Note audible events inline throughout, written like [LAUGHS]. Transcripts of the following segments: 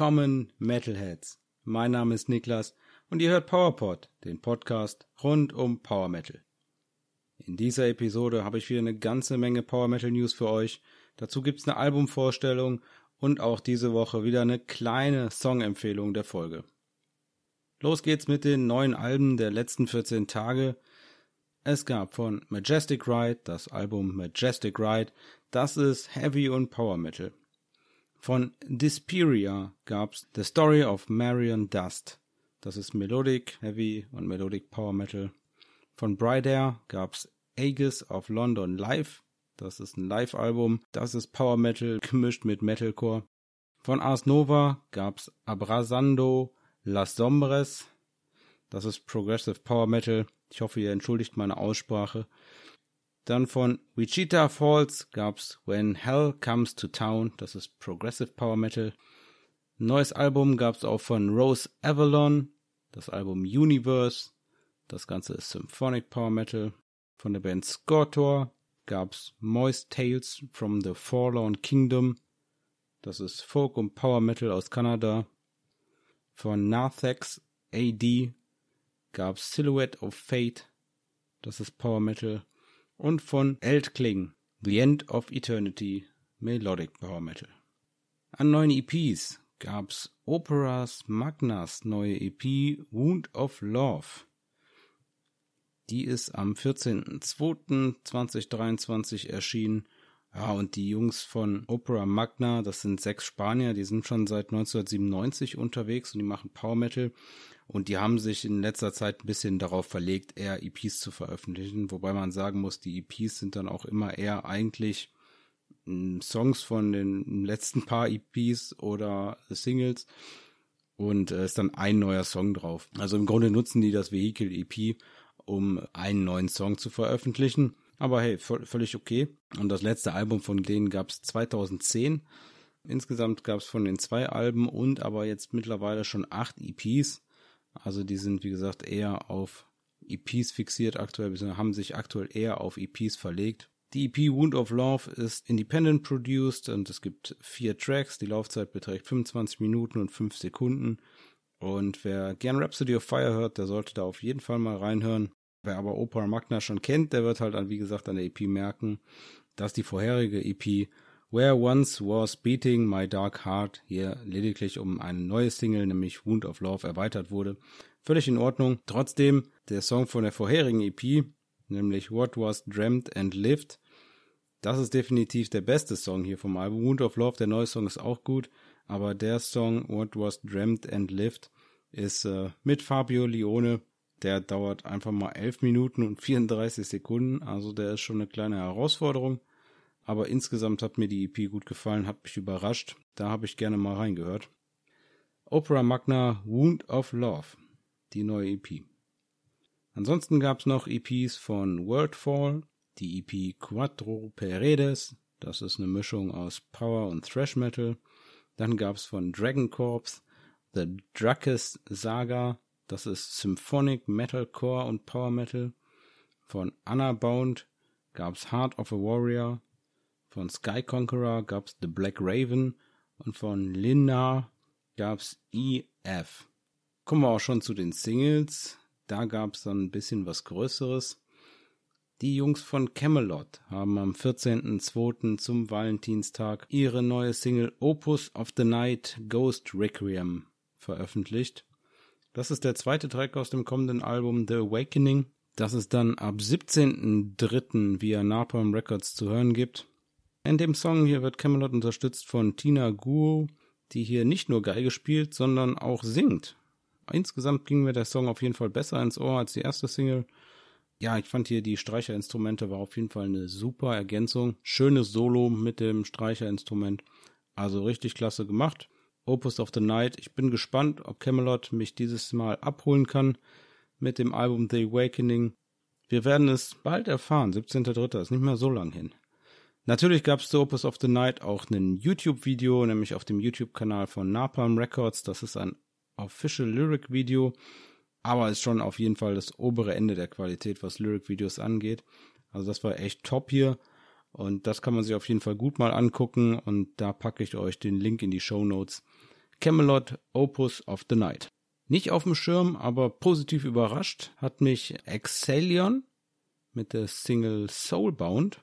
Willkommen, Metalheads. Mein Name ist Niklas und ihr hört PowerPod, den Podcast rund um Power Metal. In dieser Episode habe ich wieder eine ganze Menge Power Metal News für euch. Dazu gibt's eine Albumvorstellung und auch diese Woche wieder eine kleine Songempfehlung der Folge. Los geht's mit den neuen Alben der letzten 14 Tage. Es gab von Majestic Ride das Album Majestic Ride. Das ist Heavy und Power Metal. Von Disperia gab's The Story of Marion Dust. Das ist Melodic, Heavy und Melodic Power Metal. Von Bridair gab's Aegis of London Live. Das ist ein Live-Album. Das ist Power Metal gemischt mit Metalcore. Von Ars Nova gab's Abrasando Las Sombres. Das ist Progressive Power Metal. Ich hoffe, ihr entschuldigt meine Aussprache. Dann von Wichita Falls gab's When Hell Comes to Town, das ist Progressive Power Metal. neues Album gab's auch von Rose Avalon, das Album Universe. Das Ganze ist Symphonic Power Metal. Von der Band Scortor gab's Moist Tales from the Forlorn Kingdom. Das ist Folk und Power Metal aus Kanada. Von Narthex AD gab's Silhouette of Fate. Das ist Power Metal und von Eltkling, The End of Eternity, Melodic Power Metal. An neuen EPs gab's Operas Magnas neue EP Wound of Love. Die ist am 14.02.2023 erschienen. Ja, und die Jungs von Opera Magna, das sind sechs Spanier, die sind schon seit 1997 unterwegs und die machen Power Metal. Und die haben sich in letzter Zeit ein bisschen darauf verlegt, eher EPs zu veröffentlichen, wobei man sagen muss, die EPs sind dann auch immer eher eigentlich hm, Songs von den letzten paar EPs oder Singles und äh, ist dann ein neuer Song drauf. Also im Grunde nutzen die das Vehicle EP, um einen neuen Song zu veröffentlichen. Aber hey, völlig okay. Und das letzte Album von denen gab es 2010. Insgesamt gab es von den zwei Alben und aber jetzt mittlerweile schon acht EPs. Also die sind, wie gesagt, eher auf EPs fixiert aktuell, haben sich aktuell eher auf EPs verlegt. Die EP Wound of Love ist independent produced und es gibt vier Tracks. Die Laufzeit beträgt 25 Minuten und 5 Sekunden. Und wer gern Rhapsody of Fire hört, der sollte da auf jeden Fall mal reinhören. Wer aber Opera Magna schon kennt, der wird halt, wie gesagt, an der EP merken, dass die vorherige EP Where Once Was Beating My Dark Heart hier lediglich um eine neue Single, nämlich Wound of Love, erweitert wurde. Völlig in Ordnung. Trotzdem, der Song von der vorherigen EP, nämlich What Was Dreamt and Lived, das ist definitiv der beste Song hier vom Album. Wound of Love, der neue Song ist auch gut, aber der Song What Was Dreamt and Lived ist äh, mit Fabio Lione. Der dauert einfach mal 11 Minuten und 34 Sekunden, also der ist schon eine kleine Herausforderung. Aber insgesamt hat mir die EP gut gefallen, hat mich überrascht. Da habe ich gerne mal reingehört. Opera Magna Wound of Love, die neue EP. Ansonsten gab es noch EPs von Worldfall, die EP Quattro Peredes, das ist eine Mischung aus Power und Thrash Metal. Dann gab es von Dragon Corps The Drakes Saga, das ist Symphonic Metalcore und Power Metal. Von Anna Bound gab es Heart of a Warrior, von Sky Conqueror gab's The Black Raven und von Linna gab's EF. Kommen wir auch schon zu den Singles. Da gab's dann ein bisschen was Größeres. Die Jungs von Camelot haben am 14.02. zum Valentinstag ihre neue Single Opus of the Night Ghost Requiem veröffentlicht. Das ist der zweite Track aus dem kommenden Album The Awakening, das es dann ab 17.03. via Napalm Records zu hören gibt. In dem Song hier wird Camelot unterstützt von Tina Guo, die hier nicht nur Geige spielt, sondern auch singt. Insgesamt ging mir der Song auf jeden Fall besser ins Ohr als die erste Single. Ja, ich fand hier die Streicherinstrumente war auf jeden Fall eine super Ergänzung. Schönes Solo mit dem Streicherinstrument. Also richtig klasse gemacht. Opus of the Night. Ich bin gespannt, ob Camelot mich dieses Mal abholen kann mit dem Album The Awakening. Wir werden es bald erfahren. 17.3. ist nicht mehr so lang hin. Natürlich gab es zu Opus of the Night auch ein YouTube-Video, nämlich auf dem YouTube-Kanal von Napalm Records. Das ist ein Official Lyric Video, aber ist schon auf jeden Fall das obere Ende der Qualität, was Lyric Videos angeht. Also das war echt top hier und das kann man sich auf jeden Fall gut mal angucken und da packe ich euch den Link in die Show Notes. Camelot Opus of the Night. Nicht auf dem Schirm, aber positiv überrascht hat mich Exhalion mit der Single Soulbound.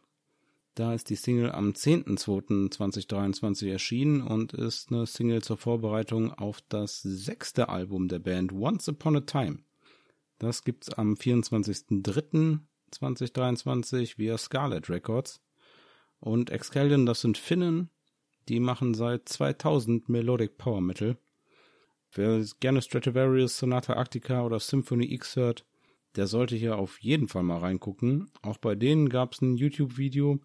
Da ist die Single am 10.02.2023 erschienen und ist eine Single zur Vorbereitung auf das sechste Album der Band Once Upon a Time. Das gibt's am 24.03.2023 via Scarlet Records. Und Excalion, das sind Finnen, die machen seit 2000 Melodic Power Metal. Wer gerne Stratovarius, Sonata Arctica oder Symphony X hört, der sollte hier auf jeden Fall mal reingucken. Auch bei denen gab es ein YouTube-Video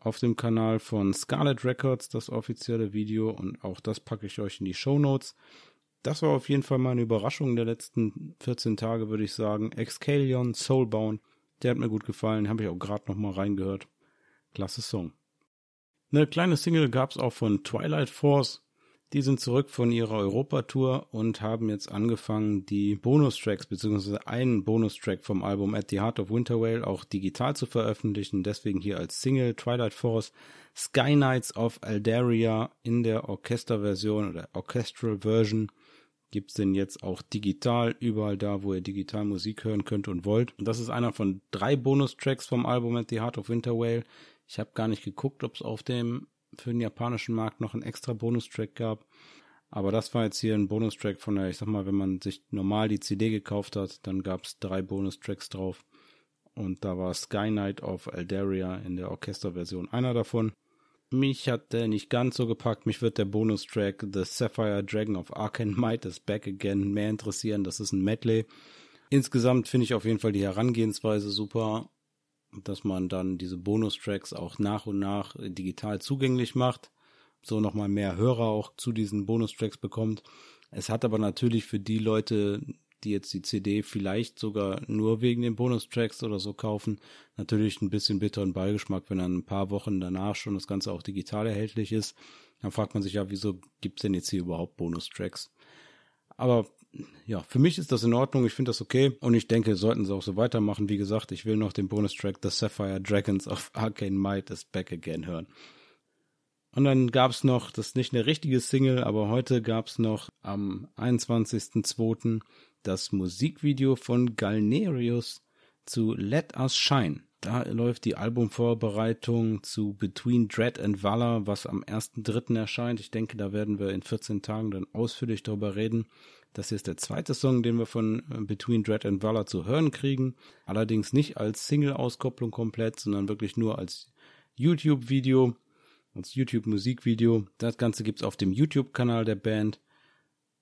auf dem Kanal von Scarlet Records, das offizielle Video, und auch das packe ich euch in die Show Notes. Das war auf jeden Fall meine Überraschung der letzten 14 Tage, würde ich sagen. Excalion, Soulbound, der hat mir gut gefallen, habe ich auch gerade nochmal reingehört. Klasse Song. Eine kleine Single gab es auch von Twilight Force. Die sind zurück von ihrer Europatour und haben jetzt angefangen, die Bonustracks bzw. einen Bonustrack vom Album At the Heart of Winter Whale auch digital zu veröffentlichen. Deswegen hier als Single Twilight Force Sky Knights of Aldaria in der Orchesterversion oder Orchestral Version gibt's den jetzt auch digital überall da, wo ihr digital Musik hören könnt und wollt. Und das ist einer von drei Bonustracks vom Album At the Heart of Winter Whale. Ich habe gar nicht geguckt, ob es auf dem für den japanischen Markt noch einen extra Bonustrack gab. Aber das war jetzt hier ein Bonustrack von der, ich sag mal, wenn man sich normal die CD gekauft hat, dann gab es drei Bonustracks drauf. Und da war Sky Knight of Eldaria in der Orchesterversion einer davon. Mich hat der nicht ganz so gepackt. Mich wird der Bonustrack The Sapphire Dragon of Arcane Might is Back Again mehr interessieren. Das ist ein Medley. Insgesamt finde ich auf jeden Fall die Herangehensweise super dass man dann diese Bonustracks auch nach und nach digital zugänglich macht, so nochmal mehr Hörer auch zu diesen Bonustracks bekommt. Es hat aber natürlich für die Leute, die jetzt die CD vielleicht sogar nur wegen den Bonustracks oder so kaufen, natürlich ein bisschen bitteren Beigeschmack, wenn dann ein paar Wochen danach schon das Ganze auch digital erhältlich ist. Dann fragt man sich ja, wieso gibt's denn jetzt hier überhaupt Bonustracks? Aber ja, für mich ist das in Ordnung. Ich finde das okay. Und ich denke, sollten sie auch so weitermachen. Wie gesagt, ich will noch den Bonustrack The Sapphire Dragons of Arcane Might is Back Again hören. Und dann gab's noch, das ist nicht eine richtige Single, aber heute gab's noch am 21.02. das Musikvideo von Galnerius zu Let Us Shine. Da läuft die Albumvorbereitung zu Between Dread and Valor, was am 1.3. erscheint. Ich denke, da werden wir in 14 Tagen dann ausführlich darüber reden. Das hier ist der zweite Song, den wir von äh, Between Dread and Valor zu hören kriegen. Allerdings nicht als Single-Auskopplung komplett, sondern wirklich nur als YouTube-Video, als YouTube-Musikvideo. Das Ganze gibt's auf dem YouTube-Kanal der Band.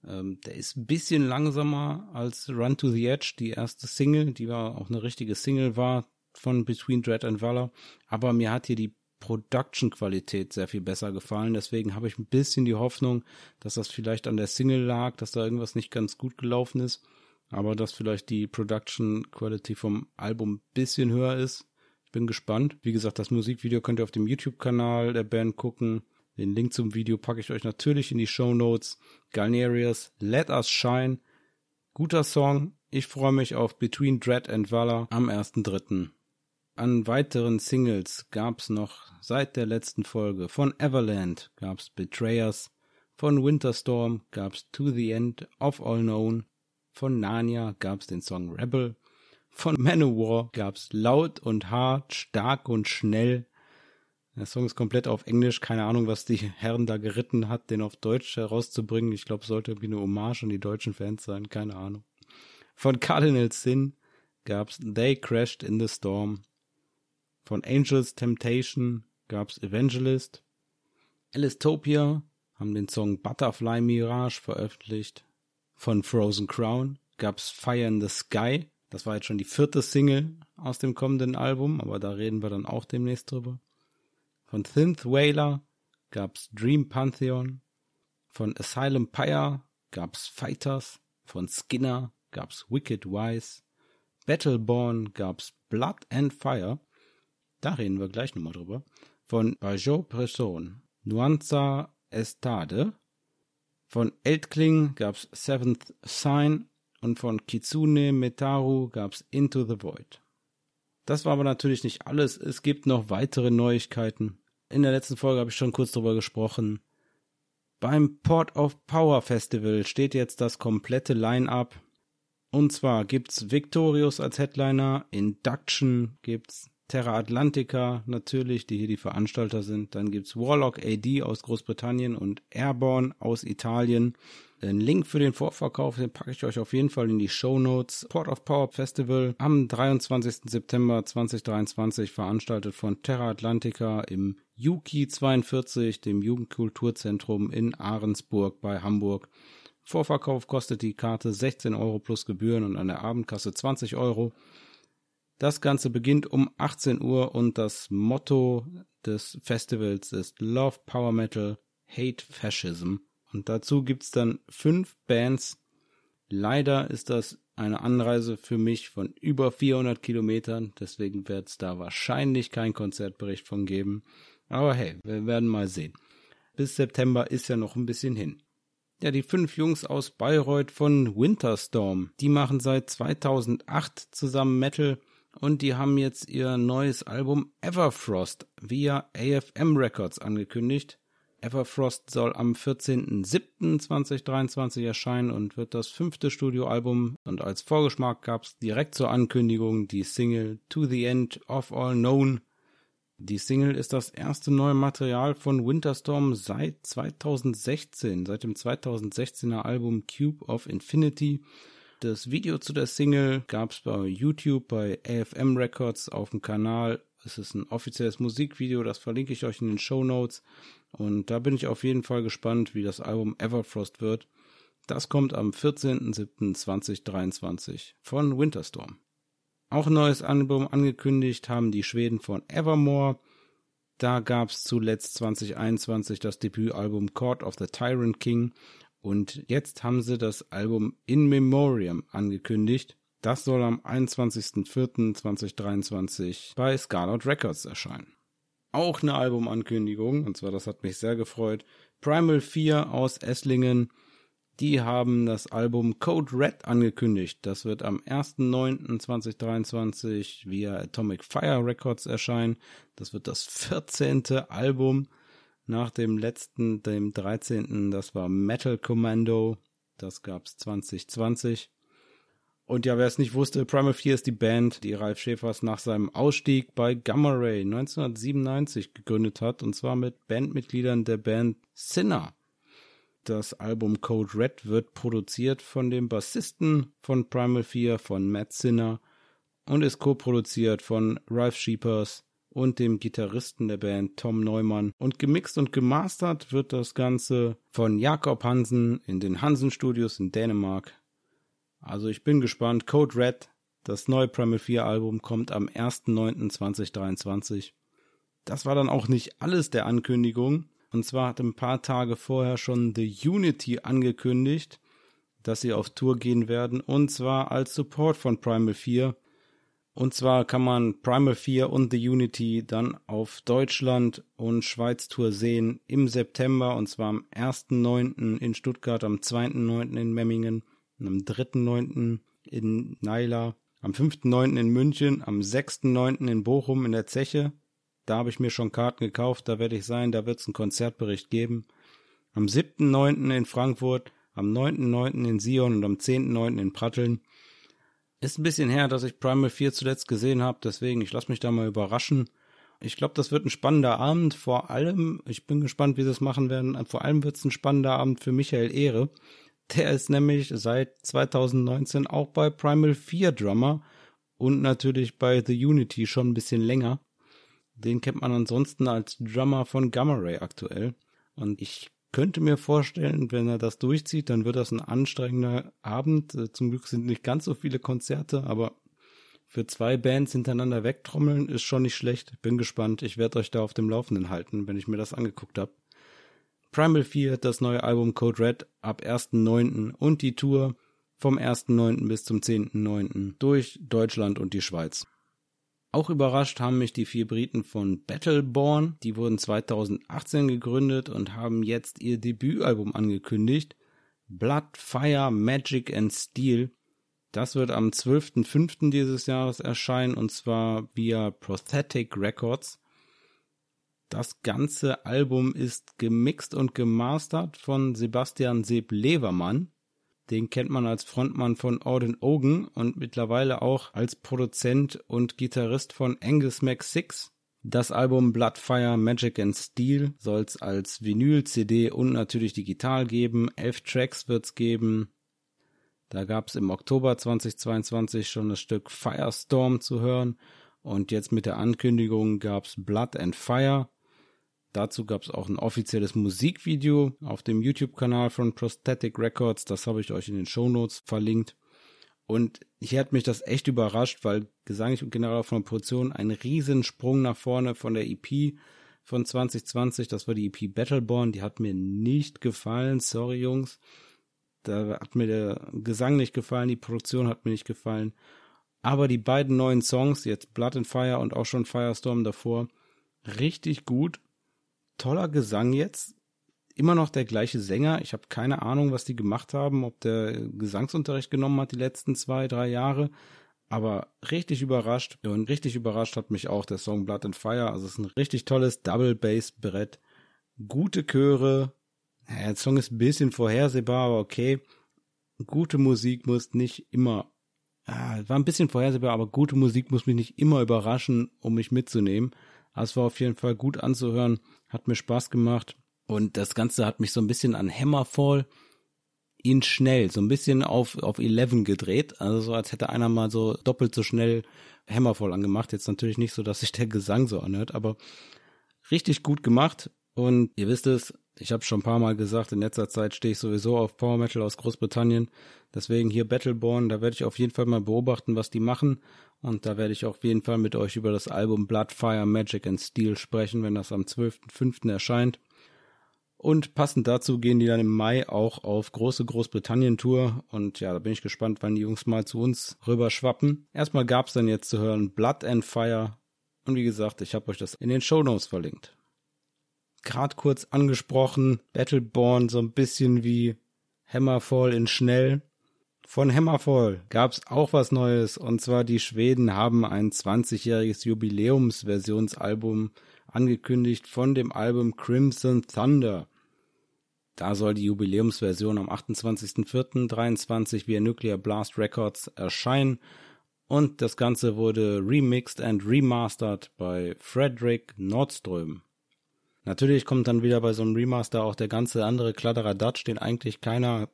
Ähm, der ist ein bisschen langsamer als Run to the Edge, die erste Single, die war auch eine richtige Single war von Between Dread and Valor. Aber mir hat hier die Production-Qualität sehr viel besser gefallen. Deswegen habe ich ein bisschen die Hoffnung, dass das vielleicht an der Single lag, dass da irgendwas nicht ganz gut gelaufen ist. Aber dass vielleicht die Production Quality vom Album ein bisschen höher ist. Ich bin gespannt. Wie gesagt, das Musikvideo könnt ihr auf dem YouTube-Kanal der Band gucken. Den Link zum Video packe ich euch natürlich in die Show Notes. Galnerius, Let Us Shine. Guter Song. Ich freue mich auf Between Dread and Valor am 1.3. An weiteren Singles gab's noch seit der letzten Folge von Everland gab's Betrayers, von Winterstorm gab's To the End of All Known, von Narnia gab's den Song Rebel, von Manowar gab's laut und hart, stark und schnell. Der Song ist komplett auf Englisch, keine Ahnung, was die Herren da geritten hat, den auf Deutsch herauszubringen. Ich glaube, sollte irgendwie eine Hommage an die deutschen Fans sein, keine Ahnung. Von Cardinal Sin gab's They Crashed in the Storm, von Angels Temptation gab's Evangelist. Alistopia haben den Song Butterfly Mirage veröffentlicht. Von Frozen Crown gab's Fire in the Sky. Das war jetzt schon die vierte Single aus dem kommenden Album, aber da reden wir dann auch demnächst drüber. Von Synth Whaler gab's Dream Pantheon. Von Asylum Pyre gab's Fighters. Von Skinner gab's Wicked Wise. Battleborn gab's Blood and Fire. Da reden wir gleich nochmal drüber. Von Bajot Bresson, Nuanza Estade. Von Eltkling gab's Seventh Sign und von Kitsune Metaru gab's Into the Void. Das war aber natürlich nicht alles. Es gibt noch weitere Neuigkeiten. In der letzten Folge habe ich schon kurz drüber gesprochen. Beim Port of Power Festival steht jetzt das komplette Line-up. Und zwar gibt's Victorious als Headliner, Induction gibt's Terra Atlantica natürlich, die hier die Veranstalter sind. Dann gibt's Warlock AD aus Großbritannien und Airborne aus Italien. Den Link für den Vorverkauf, den packe ich euch auf jeden Fall in die Show Notes. Port of Power Festival am 23. September 2023 veranstaltet von Terra Atlantica im Yuki 42, dem Jugendkulturzentrum in Ahrensburg bei Hamburg. Vorverkauf kostet die Karte 16 Euro plus Gebühren und an der Abendkasse 20 Euro. Das Ganze beginnt um 18 Uhr und das Motto des Festivals ist Love Power Metal, Hate Fascism. Und dazu gibt's dann fünf Bands. Leider ist das eine Anreise für mich von über 400 Kilometern, deswegen wird es da wahrscheinlich kein Konzertbericht von geben. Aber hey, wir werden mal sehen. Bis September ist ja noch ein bisschen hin. Ja, die fünf Jungs aus Bayreuth von Winterstorm, die machen seit 2008 zusammen Metal und die haben jetzt ihr neues Album Everfrost via AFM Records angekündigt. Everfrost soll am 14.07.2023 erscheinen und wird das fünfte Studioalbum und als Vorgeschmack gab es direkt zur Ankündigung die Single To the End of All Known. Die Single ist das erste neue Material von Winterstorm seit 2016, seit dem 2016er Album Cube of Infinity das Video zu der Single gab es bei YouTube, bei AFM Records auf dem Kanal. Es ist ein offizielles Musikvideo, das verlinke ich euch in den Show Notes. Und da bin ich auf jeden Fall gespannt, wie das Album Everfrost wird. Das kommt am 14.07.2023 von Winterstorm. Auch ein neues Album angekündigt haben die Schweden von Evermore. Da gab es zuletzt 2021 das Debütalbum Court of the Tyrant King und jetzt haben sie das Album In Memoriam angekündigt. Das soll am 21.04.2023 bei Scarlet Records erscheinen. Auch eine Albumankündigung, und zwar das hat mich sehr gefreut. Primal 4 aus Esslingen, die haben das Album Code Red angekündigt. Das wird am 1.09.2023 via Atomic Fire Records erscheinen. Das wird das 14. Album nach dem letzten, dem 13. Das war Metal Commando. Das gab's 2020. Und ja, wer es nicht wusste, Primal 4 ist die Band, die Ralf Schäfers nach seinem Ausstieg bei Gamma Ray 1997 gegründet hat, und zwar mit Bandmitgliedern der Band Sinner. Das Album Code Red wird produziert von dem Bassisten von Primal 4, von Matt Sinner, und ist co-produziert von Ralph Sheepers, und dem Gitarristen der Band Tom Neumann. Und gemixt und gemastert wird das Ganze von Jakob Hansen in den Hansen Studios in Dänemark. Also ich bin gespannt. Code Red, das neue Primal 4 Album, kommt am 1.9.2023. Das war dann auch nicht alles der Ankündigung. Und zwar hat ein paar Tage vorher schon The Unity angekündigt, dass sie auf Tour gehen werden. Und zwar als Support von Primal 4. Und zwar kann man Primal 4 und The Unity dann auf Deutschland und Schweiz Tour sehen im September und zwar am 1.9. in Stuttgart, am 2.9. in Memmingen, am 3.9. in Naila, am 5.9. in München, am 6.9. in Bochum in der Zeche. Da habe ich mir schon Karten gekauft, da werde ich sein, da wird es einen Konzertbericht geben. Am 7.9. in Frankfurt, am 9.9. in Sion und am 10.9. in Pratteln. Ist ein bisschen her, dass ich Primal 4 zuletzt gesehen habe, deswegen ich lasse mich da mal überraschen. Ich glaube, das wird ein spannender Abend. Vor allem, ich bin gespannt, wie sie es machen werden. Vor allem wird es ein spannender Abend für Michael Ehre. Der ist nämlich seit 2019 auch bei Primal 4 Drummer und natürlich bei The Unity schon ein bisschen länger. Den kennt man ansonsten als Drummer von Gamma Ray aktuell. Und ich könnte mir vorstellen, wenn er das durchzieht, dann wird das ein anstrengender Abend. Äh, zum Glück sind nicht ganz so viele Konzerte, aber für zwei Bands hintereinander wegtrommeln ist schon nicht schlecht. Bin gespannt. Ich werde euch da auf dem Laufenden halten, wenn ich mir das angeguckt habe. Primal 4, das neue Album Code Red ab 1.9. und die Tour vom 1.9. bis zum 10.9. durch Deutschland und die Schweiz. Auch überrascht haben mich die vier Briten von Battleborn. Die wurden 2018 gegründet und haben jetzt ihr Debütalbum angekündigt. Blood, Fire, Magic and Steel. Das wird am 12.05. dieses Jahres erscheinen und zwar via Prosthetic Records. Das ganze Album ist gemixt und gemastert von Sebastian Seb Levermann. Den kennt man als Frontmann von Auden Ogen und mittlerweile auch als Produzent und Gitarrist von Angus Mac 6. Das Album Bloodfire Magic and Steel soll es als Vinyl, CD und natürlich digital geben. Elf Tracks wird es geben. Da gab es im Oktober 2022 schon das Stück Firestorm zu hören. Und jetzt mit der Ankündigung gab es Blood and Fire. Dazu gab es auch ein offizielles Musikvideo auf dem YouTube-Kanal von Prosthetic Records. Das habe ich euch in den Show Notes verlinkt. Und hier hat mich das echt überrascht, weil gesanglich und generell von der Produktion ein Riesensprung nach vorne von der EP von 2020. Das war die EP Battleborn. Die hat mir nicht gefallen. Sorry, Jungs. Da hat mir der Gesang nicht gefallen. Die Produktion hat mir nicht gefallen. Aber die beiden neuen Songs, jetzt Blood and Fire und auch schon Firestorm davor, richtig gut toller Gesang jetzt. Immer noch der gleiche Sänger. Ich habe keine Ahnung, was die gemacht haben, ob der Gesangsunterricht genommen hat die letzten zwei, drei Jahre. Aber richtig überrascht. Und richtig überrascht hat mich auch der Song Blood and Fire. Also es ist ein richtig tolles Double Bass Brett. Gute Chöre. Ja, der Song ist ein bisschen vorhersehbar, aber okay. Gute Musik muss nicht immer ja, war ein bisschen vorhersehbar, aber gute Musik muss mich nicht immer überraschen, um mich mitzunehmen. Es war auf jeden Fall gut anzuhören, hat mir Spaß gemacht. Und das Ganze hat mich so ein bisschen an Hammerfall in schnell, so ein bisschen auf, auf 11 gedreht. Also so, als hätte einer mal so doppelt so schnell Hammerfall angemacht. Jetzt natürlich nicht so, dass sich der Gesang so anhört, aber richtig gut gemacht. Und ihr wisst es, ich habe schon ein paar Mal gesagt, in letzter Zeit stehe ich sowieso auf Power Metal aus Großbritannien. Deswegen hier Battleborn, da werde ich auf jeden Fall mal beobachten, was die machen. Und da werde ich auf jeden Fall mit euch über das Album Blood, Fire, Magic and Steel sprechen, wenn das am 12.05. erscheint. Und passend dazu gehen die dann im Mai auch auf große Großbritannien-Tour. Und ja, da bin ich gespannt, wann die Jungs mal zu uns rüber schwappen. Erstmal gab es dann jetzt zu hören Blood and Fire. Und wie gesagt, ich habe euch das in den Show Notes verlinkt. Gerade kurz angesprochen, Battleborn so ein bisschen wie Hammerfall in schnell. Von Hammerfall gab's auch was Neues und zwar die Schweden haben ein 20-jähriges Jubiläumsversionsalbum angekündigt von dem Album Crimson Thunder. Da soll die Jubiläumsversion am 28.04.23 via Nuclear Blast Records erscheinen und das Ganze wurde remixed and remastered bei Frederick Nordström. Natürlich kommt dann wieder bei so einem Remaster auch der ganze andere Kladderadatsch, den eigentlich keiner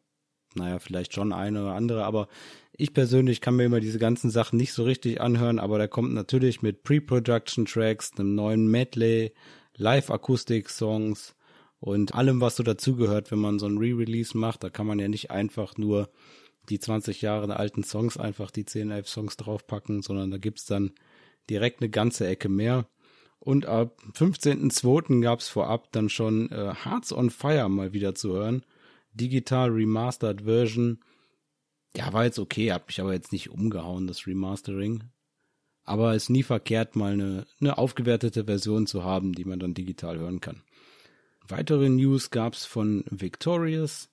naja, vielleicht schon eine oder andere, aber ich persönlich kann mir immer diese ganzen Sachen nicht so richtig anhören, aber der kommt natürlich mit Pre-Production-Tracks, einem neuen Medley, Live-Akustik-Songs und allem, was so dazugehört, wenn man so ein Re-Release macht. Da kann man ja nicht einfach nur die 20 Jahre alten Songs einfach die 10, 11 Songs draufpacken, sondern da gibt's dann direkt eine ganze Ecke mehr. Und ab 15.02. gab's vorab dann schon äh, Hearts on Fire mal wieder zu hören digital remastered Version. Ja, war jetzt okay, hat mich aber jetzt nicht umgehauen, das Remastering. Aber ist nie verkehrt, mal eine, eine aufgewertete Version zu haben, die man dann digital hören kann. Weitere News gab's von Victorious.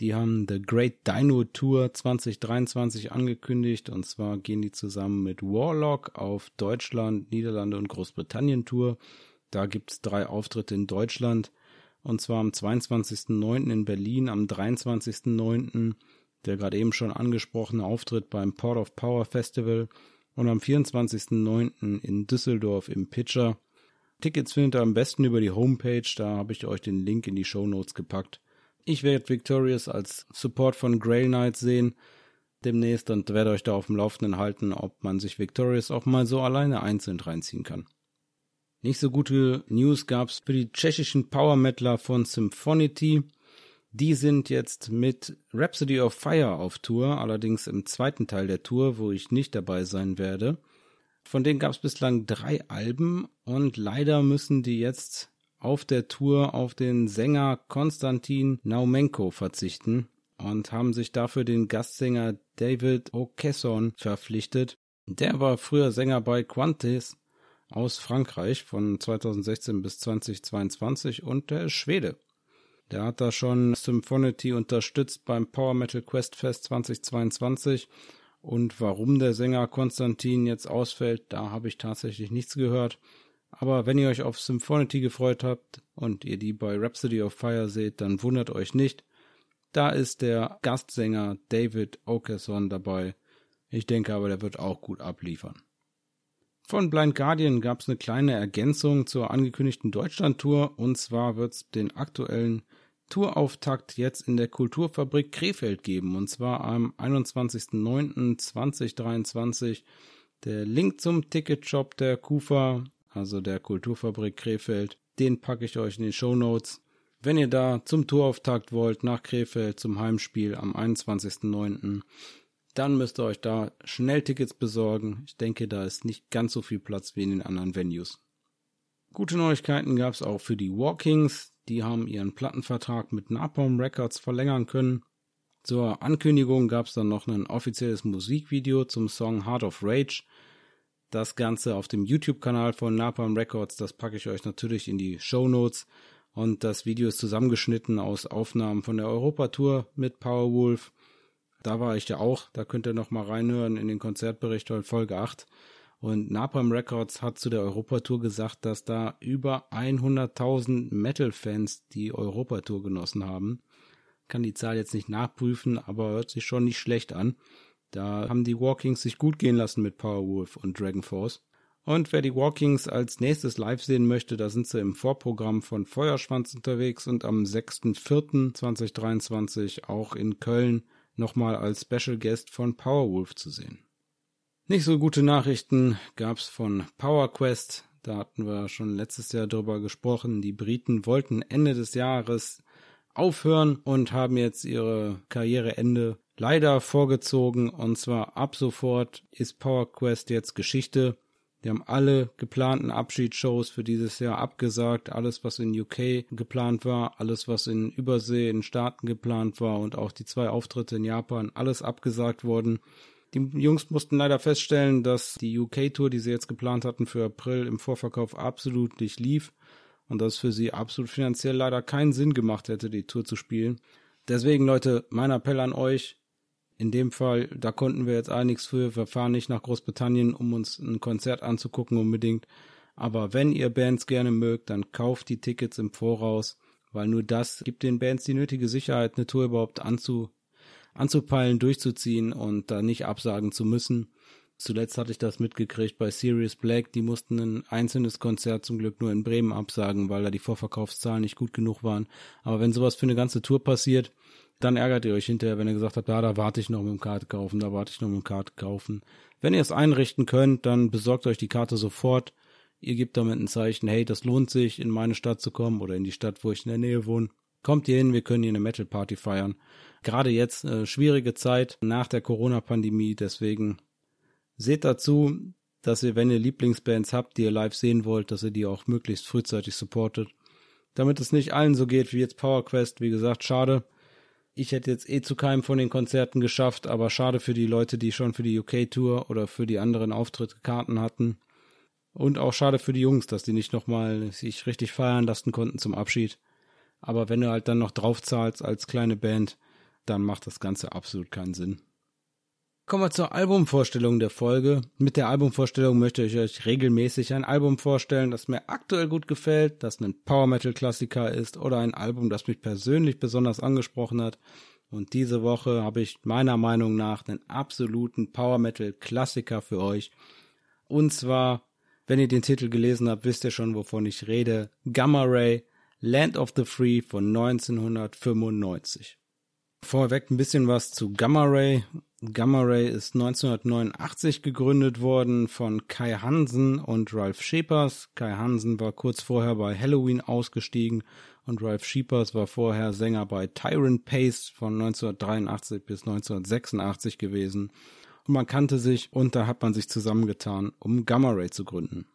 Die haben The Great Dino Tour 2023 angekündigt und zwar gehen die zusammen mit Warlock auf Deutschland, Niederlande und Großbritannien Tour. Da gibt's drei Auftritte in Deutschland und zwar am 22.09. in Berlin, am 23.09. der gerade eben schon angesprochene Auftritt beim Port of Power Festival und am 24.09. in Düsseldorf im Pitcher. Tickets findet ihr am besten über die Homepage, da habe ich euch den Link in die Show Notes gepackt. Ich werde Victorious als Support von Grail Knight sehen demnächst und werde euch da auf dem Laufenden halten, ob man sich Victorious auch mal so alleine einzeln reinziehen kann. Nicht so gute News gab's für die tschechischen Power Metaler von Symphonity. Die sind jetzt mit Rhapsody of Fire auf Tour, allerdings im zweiten Teil der Tour, wo ich nicht dabei sein werde. Von denen gab's bislang drei Alben und leider müssen die jetzt auf der Tour auf den Sänger Konstantin Naumenko verzichten und haben sich dafür den Gastsänger David O'Kesson verpflichtet. Der war früher Sänger bei Quantis aus Frankreich von 2016 bis 2022 und der ist Schwede. Der hat da schon Symphonity unterstützt beim Power Metal Quest Fest 2022 und warum der Sänger Konstantin jetzt ausfällt, da habe ich tatsächlich nichts gehört. Aber wenn ihr euch auf Symphonity gefreut habt und ihr die bei Rhapsody of Fire seht, dann wundert euch nicht. Da ist der Gastsänger David Okerson dabei. Ich denke aber, der wird auch gut abliefern. Von Blind Guardian gab es eine kleine Ergänzung zur angekündigten Deutschland-Tour und zwar wird es den aktuellen Tourauftakt jetzt in der Kulturfabrik Krefeld geben und zwar am 21.09.2023. Der Link zum Ticketshop der KUFA, also der Kulturfabrik Krefeld, den packe ich euch in die Show Notes. Wenn ihr da zum Tourauftakt wollt nach Krefeld zum Heimspiel am 21.09., dann müsst ihr euch da schnell Tickets besorgen. Ich denke, da ist nicht ganz so viel Platz wie in den anderen Venues. Gute Neuigkeiten gab es auch für die Walkings. Die haben ihren Plattenvertrag mit Napalm Records verlängern können. Zur Ankündigung gab es dann noch ein offizielles Musikvideo zum Song Heart of Rage. Das Ganze auf dem YouTube-Kanal von Napalm Records, das packe ich euch natürlich in die Show Notes. Und das Video ist zusammengeschnitten aus Aufnahmen von der Europatour mit Powerwolf da war ich ja auch. Da könnt ihr noch mal reinhören in den Konzertbericht Folge 8. Und Napalm Records hat zu der Europatour gesagt, dass da über 100.000 Metal-Fans die Europatour genossen haben. Kann die Zahl jetzt nicht nachprüfen, aber hört sich schon nicht schlecht an. Da haben die Walkings sich gut gehen lassen mit Powerwolf und Dragon Force. Und wer die Walkings als nächstes live sehen möchte, da sind sie im Vorprogramm von Feuerschwanz unterwegs und am 6.4.2023 auch in Köln nochmal als Special Guest von Powerwolf zu sehen. Nicht so gute Nachrichten gab's von PowerQuest. Da hatten wir schon letztes Jahr drüber gesprochen. Die Briten wollten Ende des Jahres aufhören und haben jetzt ihre Karriereende leider vorgezogen. Und zwar ab sofort ist PowerQuest jetzt Geschichte. Die haben alle geplanten Abschiedsshows für dieses Jahr abgesagt. Alles, was in UK geplant war, alles, was in Übersee, in Staaten geplant war und auch die zwei Auftritte in Japan, alles abgesagt worden. Die Jungs mussten leider feststellen, dass die UK-Tour, die sie jetzt geplant hatten für April, im Vorverkauf absolut nicht lief und dass für sie absolut finanziell leider keinen Sinn gemacht hätte, die Tour zu spielen. Deswegen, Leute, mein Appell an euch, in dem Fall, da konnten wir jetzt auch nichts für. Wir fahren nicht nach Großbritannien, um uns ein Konzert anzugucken unbedingt. Aber wenn ihr Bands gerne mögt, dann kauft die Tickets im Voraus, weil nur das gibt den Bands die nötige Sicherheit, eine Tour überhaupt anzu, anzupeilen, durchzuziehen und da nicht absagen zu müssen. Zuletzt hatte ich das mitgekriegt bei Sirius Black, die mussten ein einzelnes Konzert zum Glück nur in Bremen absagen, weil da die Vorverkaufszahlen nicht gut genug waren. Aber wenn sowas für eine ganze Tour passiert, dann ärgert ihr euch hinterher, wenn ihr gesagt habt, ja, da warte ich noch mit dem Karte kaufen, da warte ich noch mit dem Karte kaufen. Wenn ihr es einrichten könnt, dann besorgt euch die Karte sofort. Ihr gebt damit ein Zeichen, hey, das lohnt sich, in meine Stadt zu kommen oder in die Stadt, wo ich in der Nähe wohne. Kommt ihr hin, wir können hier eine Metal Party feiern. Gerade jetzt äh, schwierige Zeit nach der Corona-Pandemie, deswegen seht dazu, dass ihr, wenn ihr Lieblingsbands habt, die ihr live sehen wollt, dass ihr die auch möglichst frühzeitig supportet. Damit es nicht allen so geht wie jetzt PowerQuest, wie gesagt, schade. Ich hätte jetzt eh zu keinem von den Konzerten geschafft, aber schade für die Leute, die schon für die UK-Tour oder für die anderen Auftritte Karten hatten. Und auch schade für die Jungs, dass die nicht nochmal sich richtig feiern lassen konnten zum Abschied. Aber wenn du halt dann noch draufzahlst als kleine Band, dann macht das Ganze absolut keinen Sinn. Kommen wir zur Albumvorstellung der Folge. Mit der Albumvorstellung möchte ich euch regelmäßig ein Album vorstellen, das mir aktuell gut gefällt, das ein Power Metal Klassiker ist oder ein Album, das mich persönlich besonders angesprochen hat. Und diese Woche habe ich meiner Meinung nach einen absoluten Power Metal Klassiker für euch. Und zwar, wenn ihr den Titel gelesen habt, wisst ihr schon, wovon ich rede. Gamma Ray, Land of the Free von 1995. Vorweg ein bisschen was zu Gamma Ray. Gamma Ray ist 1989 gegründet worden von Kai Hansen und Ralph Schepers. Kai Hansen war kurz vorher bei Halloween ausgestiegen und Ralph Schepers war vorher Sänger bei Tyrant Pace von 1983 bis 1986 gewesen. Und man kannte sich und da hat man sich zusammengetan, um Gamma Ray zu gründen.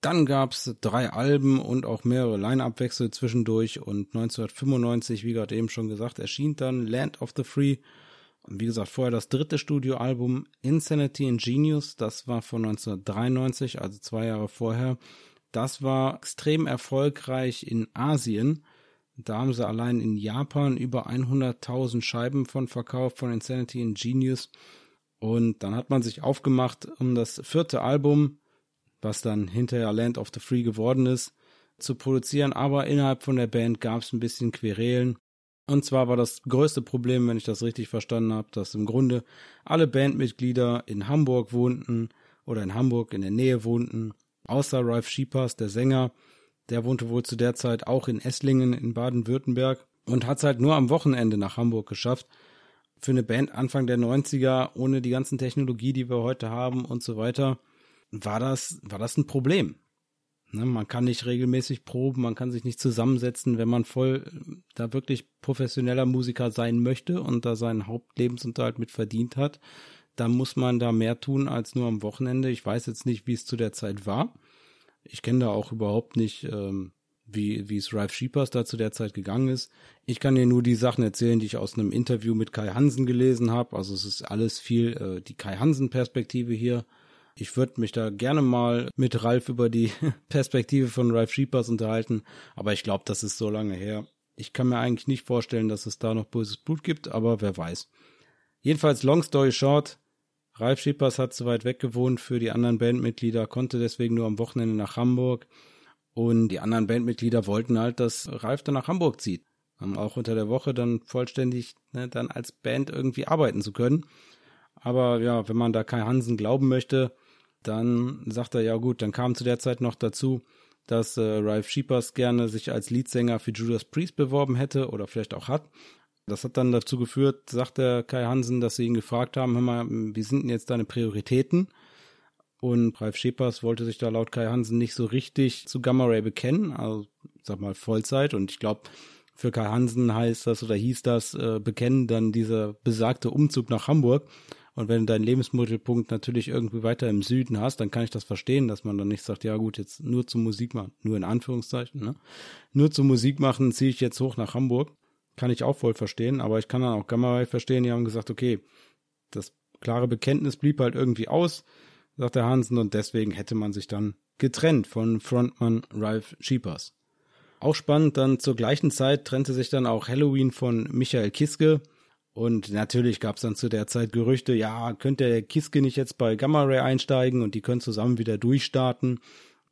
Dann gab's drei Alben und auch mehrere Line-Up-Wechsel zwischendurch und 1995, wie gerade eben schon gesagt, erschien dann Land of the Free wie gesagt, vorher das dritte Studioalbum Insanity Genius, das war von 1993, also zwei Jahre vorher. Das war extrem erfolgreich in Asien. Da haben sie allein in Japan über 100.000 Scheiben von verkauft von Insanity and Genius. Und dann hat man sich aufgemacht, um das vierte Album, was dann hinterher Land of the Free geworden ist, zu produzieren. Aber innerhalb von der Band gab es ein bisschen Querelen. Und zwar war das größte Problem, wenn ich das richtig verstanden habe, dass im Grunde alle Bandmitglieder in Hamburg wohnten oder in Hamburg in der Nähe wohnten, außer Ralph Schiepers, der Sänger. Der wohnte wohl zu der Zeit auch in Esslingen in Baden-Württemberg und hat es halt nur am Wochenende nach Hamburg geschafft. Für eine Band Anfang der 90er, ohne die ganzen Technologie, die wir heute haben und so weiter, war das, war das ein Problem. Ne, man kann nicht regelmäßig proben, man kann sich nicht zusammensetzen, wenn man voll da wirklich professioneller Musiker sein möchte und da seinen Hauptlebensunterhalt mit verdient hat, dann muss man da mehr tun als nur am Wochenende. Ich weiß jetzt nicht, wie es zu der Zeit war. Ich kenne da auch überhaupt nicht, ähm, wie, wie es Ralph Sheepers da zu der Zeit gegangen ist. Ich kann dir nur die Sachen erzählen, die ich aus einem Interview mit Kai Hansen gelesen habe. Also es ist alles viel äh, die Kai Hansen-Perspektive hier. Ich würde mich da gerne mal mit Ralf über die [LAUGHS] Perspektive von Ralph Sheepers unterhalten, aber ich glaube, das ist so lange her. Ich kann mir eigentlich nicht vorstellen, dass es da noch böses Blut gibt, aber wer weiß. Jedenfalls, long story short, Ralf Schippers hat zu weit weg gewohnt für die anderen Bandmitglieder, konnte deswegen nur am Wochenende nach Hamburg. Und die anderen Bandmitglieder wollten halt, dass Ralf dann nach Hamburg zieht. Um auch unter der Woche dann vollständig ne, dann als Band irgendwie arbeiten zu können. Aber ja, wenn man da Kai Hansen glauben möchte, dann sagt er, ja gut, dann kam zu der Zeit noch dazu, dass äh, Ralph Schiepers gerne sich als Leadsänger für Judas Priest beworben hätte oder vielleicht auch hat. Das hat dann dazu geführt, sagt der Kai Hansen, dass sie ihn gefragt haben, hör mal, wie sind denn jetzt deine Prioritäten? Und Ralf Schepers wollte sich da laut Kai Hansen nicht so richtig zu Gamma Ray bekennen, also sag mal Vollzeit. Und ich glaube, für Kai Hansen heißt das oder hieß das äh, bekennen dann dieser besagte Umzug nach Hamburg. Und wenn du deinen Lebensmittelpunkt natürlich irgendwie weiter im Süden hast, dann kann ich das verstehen, dass man dann nicht sagt, ja gut, jetzt nur zum Musik machen, nur in Anführungszeichen, ne? Nur zum Musik machen ziehe ich jetzt hoch nach Hamburg. Kann ich auch voll verstehen, aber ich kann dann auch Gamma verstehen, die haben gesagt, okay, das klare Bekenntnis blieb halt irgendwie aus, sagt der Hansen, und deswegen hätte man sich dann getrennt von Frontmann Ralph Sheepers. Auch spannend, dann zur gleichen Zeit trennte sich dann auch Halloween von Michael Kiske, und natürlich gab es dann zu der Zeit Gerüchte, ja, könnte der Kiske nicht jetzt bei Gamma Ray einsteigen und die können zusammen wieder durchstarten.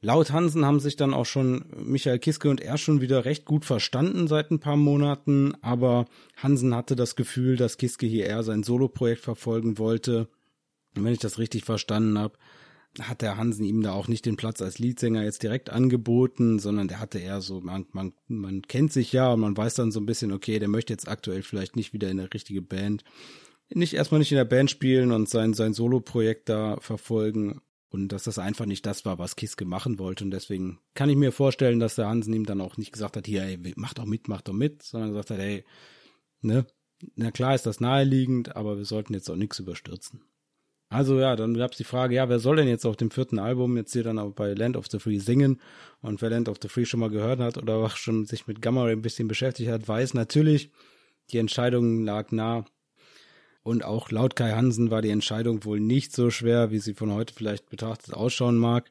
Laut Hansen haben sich dann auch schon Michael Kiske und er schon wieder recht gut verstanden seit ein paar Monaten, aber Hansen hatte das Gefühl, dass Kiske hier eher sein Soloprojekt verfolgen wollte. Und wenn ich das richtig verstanden habe, hat der Hansen ihm da auch nicht den Platz als Leadsänger jetzt direkt angeboten, sondern der hatte eher so, man, man, man kennt sich ja und man weiß dann so ein bisschen, okay, der möchte jetzt aktuell vielleicht nicht wieder in eine richtige Band, nicht erstmal nicht in der Band spielen und sein, sein Solo-Projekt da verfolgen. Und dass das einfach nicht das war, was Kiske machen wollte. Und deswegen kann ich mir vorstellen, dass der Hansen ihm dann auch nicht gesagt hat, hier, ey, mach doch mit, mach doch mit, sondern gesagt hat, ey, ne, na klar ist das naheliegend, aber wir sollten jetzt auch nichts überstürzen. Also ja, dann gab es die Frage, ja, wer soll denn jetzt auf dem vierten Album jetzt hier dann bei Land of the Free singen? Und wer Land of the Free schon mal gehört hat oder auch schon sich mit Gamma Ray ein bisschen beschäftigt hat, weiß natürlich, die Entscheidung lag nah. Und auch laut Kai Hansen war die Entscheidung wohl nicht so schwer, wie sie von heute vielleicht betrachtet ausschauen mag.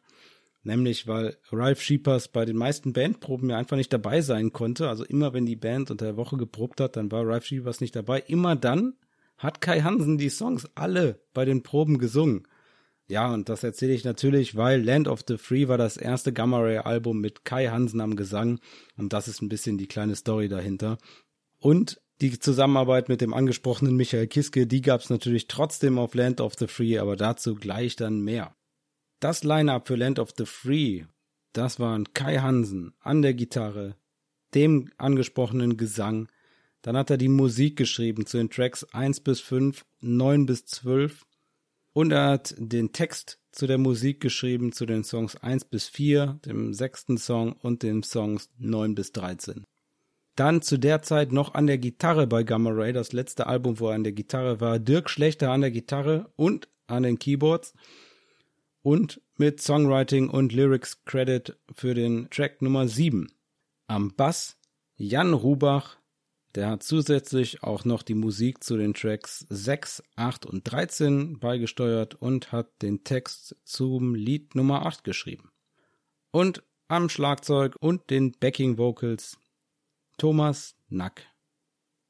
Nämlich, weil Ralph Sheepers bei den meisten Bandproben ja einfach nicht dabei sein konnte. Also immer wenn die Band unter der Woche geprobt hat, dann war Ralph Sheepers nicht dabei. Immer dann, hat Kai Hansen die Songs alle bei den Proben gesungen. Ja, und das erzähle ich natürlich, weil Land of the Free war das erste Gamma Ray Album mit Kai Hansen am Gesang und das ist ein bisschen die kleine Story dahinter. Und die Zusammenarbeit mit dem angesprochenen Michael Kiske, die gab es natürlich trotzdem auf Land of the Free, aber dazu gleich dann mehr. Das Line-up für Land of the Free, das waren Kai Hansen an der Gitarre, dem angesprochenen Gesang, dann hat er die Musik geschrieben zu den Tracks 1 bis 5, 9 bis 12 und er hat den Text zu der Musik geschrieben zu den Songs 1 bis 4, dem sechsten Song und den Songs 9 bis 13. Dann zu der Zeit noch an der Gitarre bei Gamma Ray, das letzte Album, wo er an der Gitarre war, Dirk Schlechter an der Gitarre und an den Keyboards und mit Songwriting und Lyrics Credit für den Track Nummer 7. Am Bass Jan Rubach, der hat zusätzlich auch noch die Musik zu den Tracks 6, 8 und 13 beigesteuert und hat den Text zum Lied Nummer 8 geschrieben. Und am Schlagzeug und den Backing Vocals Thomas Nack.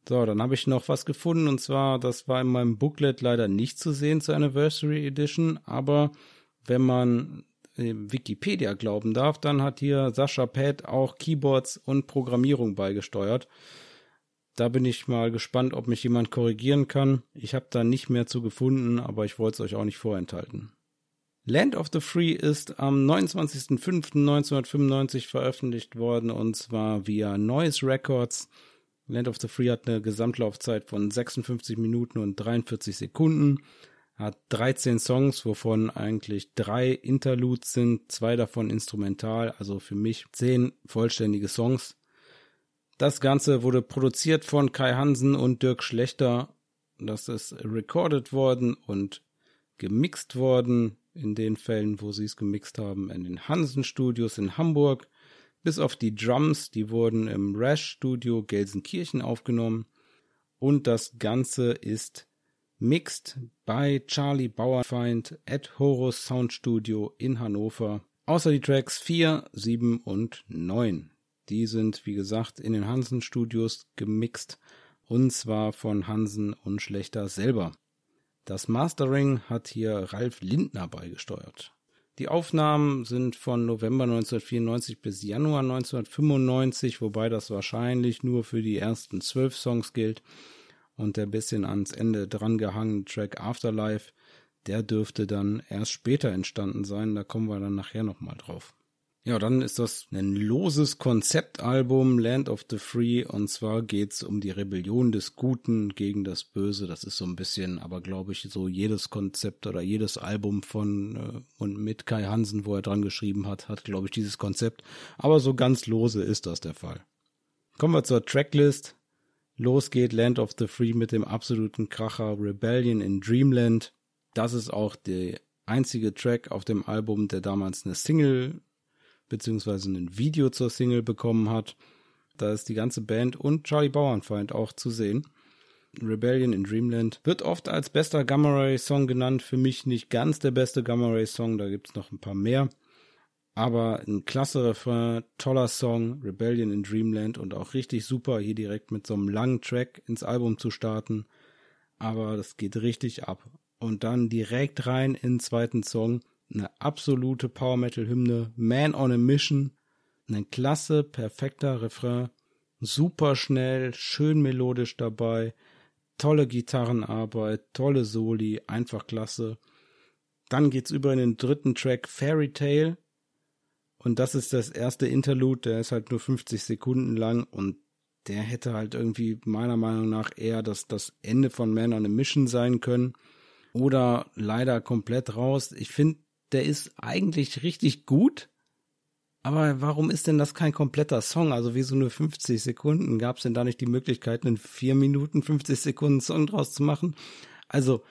So, dann habe ich noch was gefunden und zwar, das war in meinem Booklet leider nicht zu sehen zur Anniversary Edition, aber wenn man Wikipedia glauben darf, dann hat hier Sascha Pett auch Keyboards und Programmierung beigesteuert. Da bin ich mal gespannt, ob mich jemand korrigieren kann. Ich habe da nicht mehr zu gefunden, aber ich wollte es euch auch nicht vorenthalten. Land of the Free ist am 29.05.1995 veröffentlicht worden und zwar via Noise Records. Land of the Free hat eine Gesamtlaufzeit von 56 Minuten und 43 Sekunden, hat 13 Songs, wovon eigentlich drei Interludes sind, zwei davon instrumental, also für mich zehn vollständige Songs. Das Ganze wurde produziert von Kai Hansen und Dirk Schlechter. Das ist recorded worden und gemixt worden in den Fällen, wo sie es gemixt haben, in den Hansen Studios in Hamburg. Bis auf die Drums, die wurden im Rash Studio Gelsenkirchen aufgenommen. Und das Ganze ist mixed bei Charlie Bauerfeind at Horus Sound Studio in Hannover. Außer die Tracks 4, 7 und 9. Die sind, wie gesagt, in den Hansen Studios gemixt. Und zwar von Hansen und Schlechter selber. Das Mastering hat hier Ralf Lindner beigesteuert. Die Aufnahmen sind von November 1994 bis Januar 1995, wobei das wahrscheinlich nur für die ersten zwölf Songs gilt. Und der bisschen ans Ende drangehangene Track Afterlife, der dürfte dann erst später entstanden sein. Da kommen wir dann nachher nochmal drauf. Ja, dann ist das ein loses Konzeptalbum Land of the Free und zwar geht's um die Rebellion des Guten gegen das Böse. Das ist so ein bisschen, aber glaube ich, so jedes Konzept oder jedes Album von äh, und mit Kai Hansen, wo er dran geschrieben hat, hat glaube ich dieses Konzept. Aber so ganz lose ist das der Fall. Kommen wir zur Tracklist. Los geht Land of the Free mit dem absoluten Kracher Rebellion in Dreamland. Das ist auch der einzige Track auf dem Album, der damals eine Single beziehungsweise ein Video zur Single bekommen hat. Da ist die ganze Band und Charlie Bauernfeind auch zu sehen. Rebellion in Dreamland wird oft als bester Gamma Ray Song genannt. Für mich nicht ganz der beste Gamma Ray Song, da gibt es noch ein paar mehr. Aber ein klasse Refrain, toller Song, Rebellion in Dreamland und auch richtig super, hier direkt mit so einem langen Track ins Album zu starten. Aber das geht richtig ab. Und dann direkt rein in den zweiten Song eine absolute Power Metal Hymne, Man on a Mission, ein klasse, perfekter Refrain, super schnell, schön melodisch dabei, tolle Gitarrenarbeit, tolle Soli, einfach klasse. Dann geht's über in den dritten Track Fairy Tale und das ist das erste Interlude, der ist halt nur 50 Sekunden lang und der hätte halt irgendwie meiner Meinung nach eher das, das Ende von Man on a Mission sein können oder leider komplett raus. Ich finde, der ist eigentlich richtig gut. Aber warum ist denn das kein kompletter Song? Also wie so nur 50 Sekunden? Gab es denn da nicht die Möglichkeit, einen 4 Minuten 50 Sekunden Song draus zu machen? Also,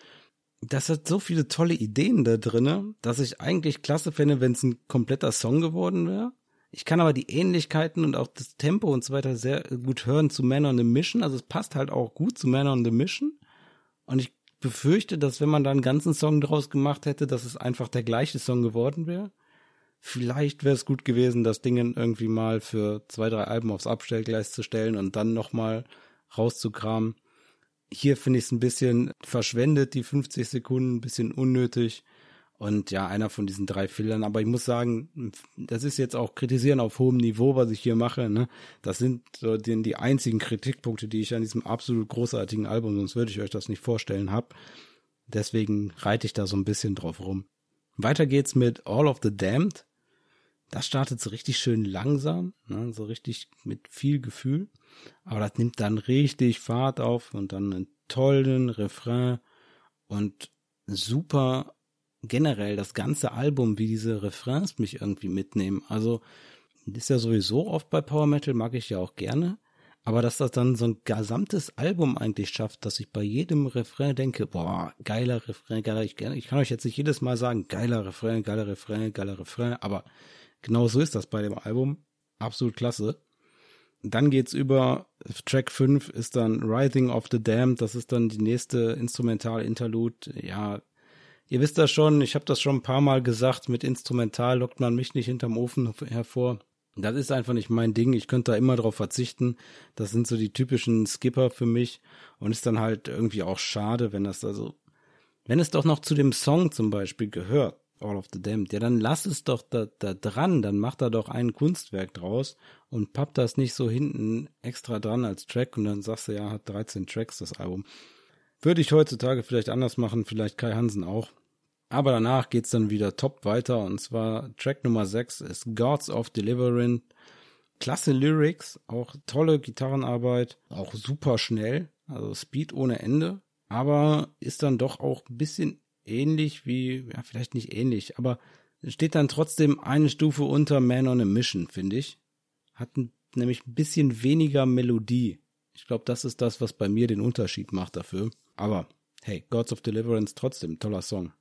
das hat so viele tolle Ideen da drinne, dass ich eigentlich klasse fände, wenn es ein kompletter Song geworden wäre. Ich kann aber die Ähnlichkeiten und auch das Tempo und so weiter sehr gut hören zu Man on the Mission. Also es passt halt auch gut zu Man on the Mission. Und ich befürchte, dass wenn man da einen ganzen Song draus gemacht hätte, dass es einfach der gleiche Song geworden wäre. Vielleicht wäre es gut gewesen, das Ding irgendwie mal für zwei, drei Alben aufs Abstellgleis zu stellen und dann nochmal rauszukramen. Hier finde ich es ein bisschen verschwendet, die 50 Sekunden, ein bisschen unnötig. Und ja, einer von diesen drei Fehlern. Aber ich muss sagen, das ist jetzt auch Kritisieren auf hohem Niveau, was ich hier mache. Ne? Das sind so die, die einzigen Kritikpunkte, die ich an diesem absolut großartigen Album, sonst würde ich euch das nicht vorstellen, hab. Deswegen reite ich da so ein bisschen drauf rum. Weiter geht's mit All of the Damned. Das startet so richtig schön langsam, ne? so richtig mit viel Gefühl. Aber das nimmt dann richtig Fahrt auf und dann einen tollen Refrain und super generell das ganze Album, wie diese Refrains mich irgendwie mitnehmen. Also ist ja sowieso oft bei Power Metal, mag ich ja auch gerne. Aber dass das dann so ein gesamtes Album eigentlich schafft, dass ich bei jedem Refrain denke, boah, geiler Refrain, geiler, ich, ich kann euch jetzt nicht jedes Mal sagen, geiler Refrain, geiler Refrain, geiler Refrain, aber genau so ist das bei dem Album. Absolut klasse. Dann geht's über, Track 5 ist dann Rising of the Damned, das ist dann die nächste Instrumental-Interlude. Ja, Ihr wisst das schon, ich habe das schon ein paar Mal gesagt, mit Instrumental lockt man mich nicht hinterm Ofen hervor. Das ist einfach nicht mein Ding. Ich könnte da immer drauf verzichten. Das sind so die typischen Skipper für mich und ist dann halt irgendwie auch schade, wenn das also, wenn es doch noch zu dem Song zum Beispiel gehört All of the Damned. Ja, dann lass es doch da, da dran, dann macht er doch ein Kunstwerk draus und pappt das nicht so hinten extra dran als Track und dann sagst du, ja, hat 13 Tracks das Album. Würde ich heutzutage vielleicht anders machen, vielleicht Kai Hansen auch. Aber danach geht's dann wieder top weiter und zwar Track Nummer 6 ist Gods of Deliverance. Klasse Lyrics, auch tolle Gitarrenarbeit, auch super schnell, also Speed ohne Ende, aber ist dann doch auch ein bisschen ähnlich wie, ja, vielleicht nicht ähnlich, aber steht dann trotzdem eine Stufe unter Man on a Mission, finde ich. Hat nämlich ein bisschen weniger Melodie. Ich glaube, das ist das, was bei mir den Unterschied macht dafür. Aber hey, Gods of Deliverance trotzdem toller Song.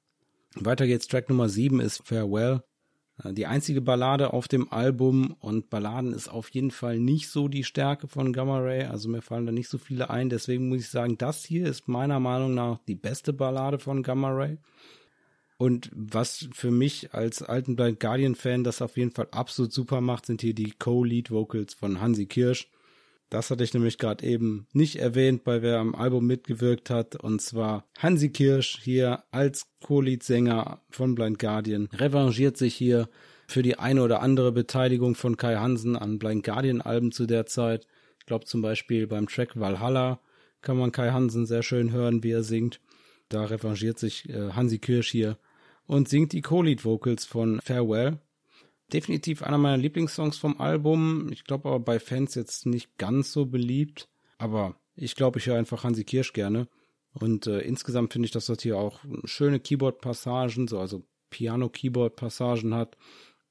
Weiter geht's. Track Nummer 7 ist Farewell. Äh, die einzige Ballade auf dem Album und Balladen ist auf jeden Fall nicht so die Stärke von Gamma Ray. Also mir fallen da nicht so viele ein. Deswegen muss ich sagen, das hier ist meiner Meinung nach die beste Ballade von Gamma Ray. Und was für mich als alten Blind Guardian Fan das auf jeden Fall absolut super macht, sind hier die Co-Lead Vocals von Hansi Kirsch. Das hatte ich nämlich gerade eben nicht erwähnt, bei wer am Album mitgewirkt hat. Und zwar Hansi Kirsch hier als Co-Lead-Sänger von Blind Guardian revanchiert sich hier für die eine oder andere Beteiligung von Kai Hansen an Blind Guardian-Alben zu der Zeit. Ich glaube zum Beispiel beim Track Valhalla kann man Kai Hansen sehr schön hören, wie er singt. Da revanchiert sich äh, Hansi Kirsch hier und singt die Co-Lead-Vocals von Farewell definitiv einer meiner Lieblingssongs vom Album. Ich glaube aber bei Fans jetzt nicht ganz so beliebt. Aber ich glaube, ich höre einfach Hansi Kirsch gerne. Und äh, insgesamt finde ich, dass das hier auch schöne Keyboard-Passagen, so also Piano-Keyboard-Passagen hat.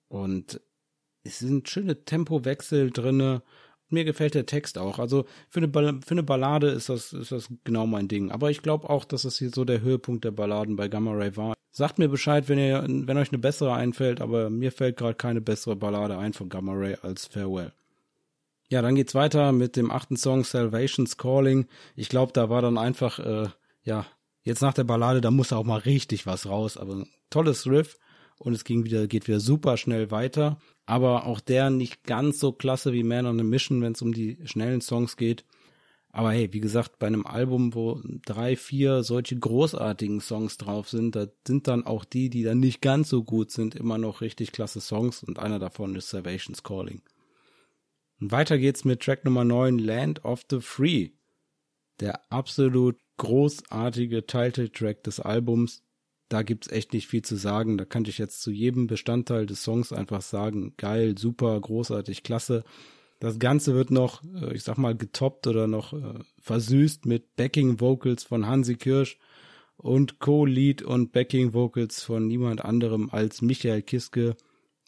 Und es sind schöne Tempowechsel drinne. Mir gefällt der Text auch. Also für eine, für eine Ballade ist das, ist das genau mein Ding. Aber ich glaube auch, dass es hier so der Höhepunkt der Balladen bei Gamma Ray war. Sagt mir Bescheid, wenn ihr, wenn euch eine bessere einfällt, aber mir fällt gerade keine bessere Ballade ein von Gamma Ray als Farewell. Ja, dann geht's weiter mit dem achten Song Salvation's Calling. Ich glaube, da war dann einfach, äh, ja, jetzt nach der Ballade, da muss auch mal richtig was raus. Aber ein tolles Riff und es ging wieder, geht wieder super schnell weiter. Aber auch der nicht ganz so klasse wie Man on a Mission, wenn es um die schnellen Songs geht. Aber hey, wie gesagt, bei einem Album, wo drei, vier solche großartigen Songs drauf sind, da sind dann auch die, die dann nicht ganz so gut sind, immer noch richtig klasse Songs und einer davon ist Salvation's Calling. Und weiter geht's mit Track Nummer 9, Land of the Free. Der absolut großartige Title-Track des Albums. Da gibt's echt nicht viel zu sagen. Da kann ich jetzt zu jedem Bestandteil des Songs einfach sagen, geil, super, großartig, klasse. Das Ganze wird noch, äh, ich sag mal, getoppt oder noch äh, versüßt mit Backing Vocals von Hansi Kirsch und Co-Lead und Backing Vocals von niemand anderem als Michael Kiske.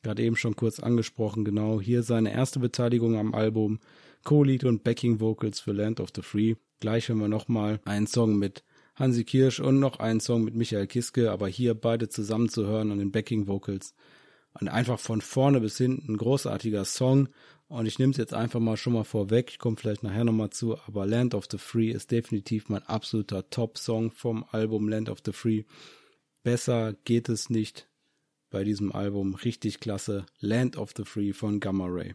Gerade eben schon kurz angesprochen, genau. Hier seine erste Beteiligung am Album. Co-Lead und Backing Vocals für Land of the Free. Gleich hören wir nochmal einen Song mit Hansi Kirsch und noch einen Song mit Michael Kiske, aber hier beide zusammen zu hören an den Backing Vocals. Und einfach von vorne bis hinten großartiger Song und ich nehme es jetzt einfach mal schon mal vorweg, ich komme vielleicht nachher nochmal zu, aber Land of the Free ist definitiv mein absoluter Top-Song vom Album Land of the Free. Besser geht es nicht bei diesem Album. Richtig klasse. Land of the Free von Gamma Ray.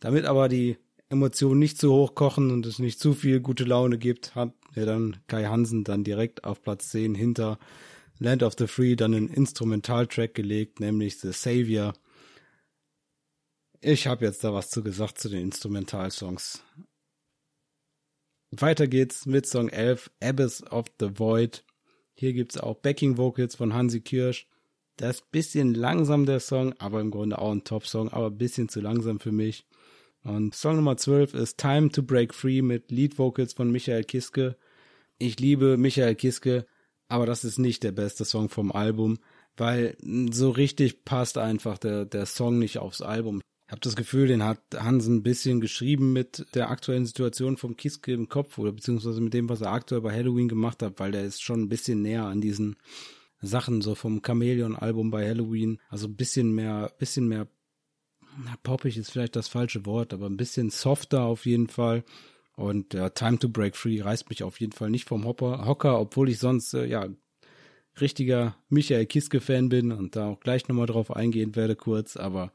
Damit aber die Emotionen nicht zu hoch kochen und es nicht zu viel gute Laune gibt, hat er dann Kai Hansen dann direkt auf Platz 10 hinter Land of the Free dann einen Instrumentaltrack gelegt, nämlich The Savior ich habe jetzt da was zu gesagt zu den Instrumentalsongs. Weiter geht's mit Song 11, Abyss of the Void. Hier gibt's auch Backing Vocals von Hansi Kirsch. Das ist bisschen langsam der Song, aber im Grunde auch ein Top-Song, aber ein bisschen zu langsam für mich. Und Song Nummer 12 ist Time to Break Free mit Lead Vocals von Michael Kiske. Ich liebe Michael Kiske, aber das ist nicht der beste Song vom Album, weil so richtig passt einfach der, der Song nicht aufs Album. Ich habe das Gefühl, den hat Hansen ein bisschen geschrieben mit der aktuellen Situation vom Kiske im Kopf oder beziehungsweise mit dem, was er aktuell bei Halloween gemacht hat, weil der ist schon ein bisschen näher an diesen Sachen so vom Chameleon-Album bei Halloween. Also ein bisschen mehr, bisschen mehr, na, poppig ist vielleicht das falsche Wort, aber ein bisschen softer auf jeden Fall. Und ja, Time to Break Free reißt mich auf jeden Fall nicht vom Hopper, Hocker, obwohl ich sonst, äh, ja, richtiger Michael Kiske-Fan bin und da auch gleich nochmal drauf eingehen werde kurz, aber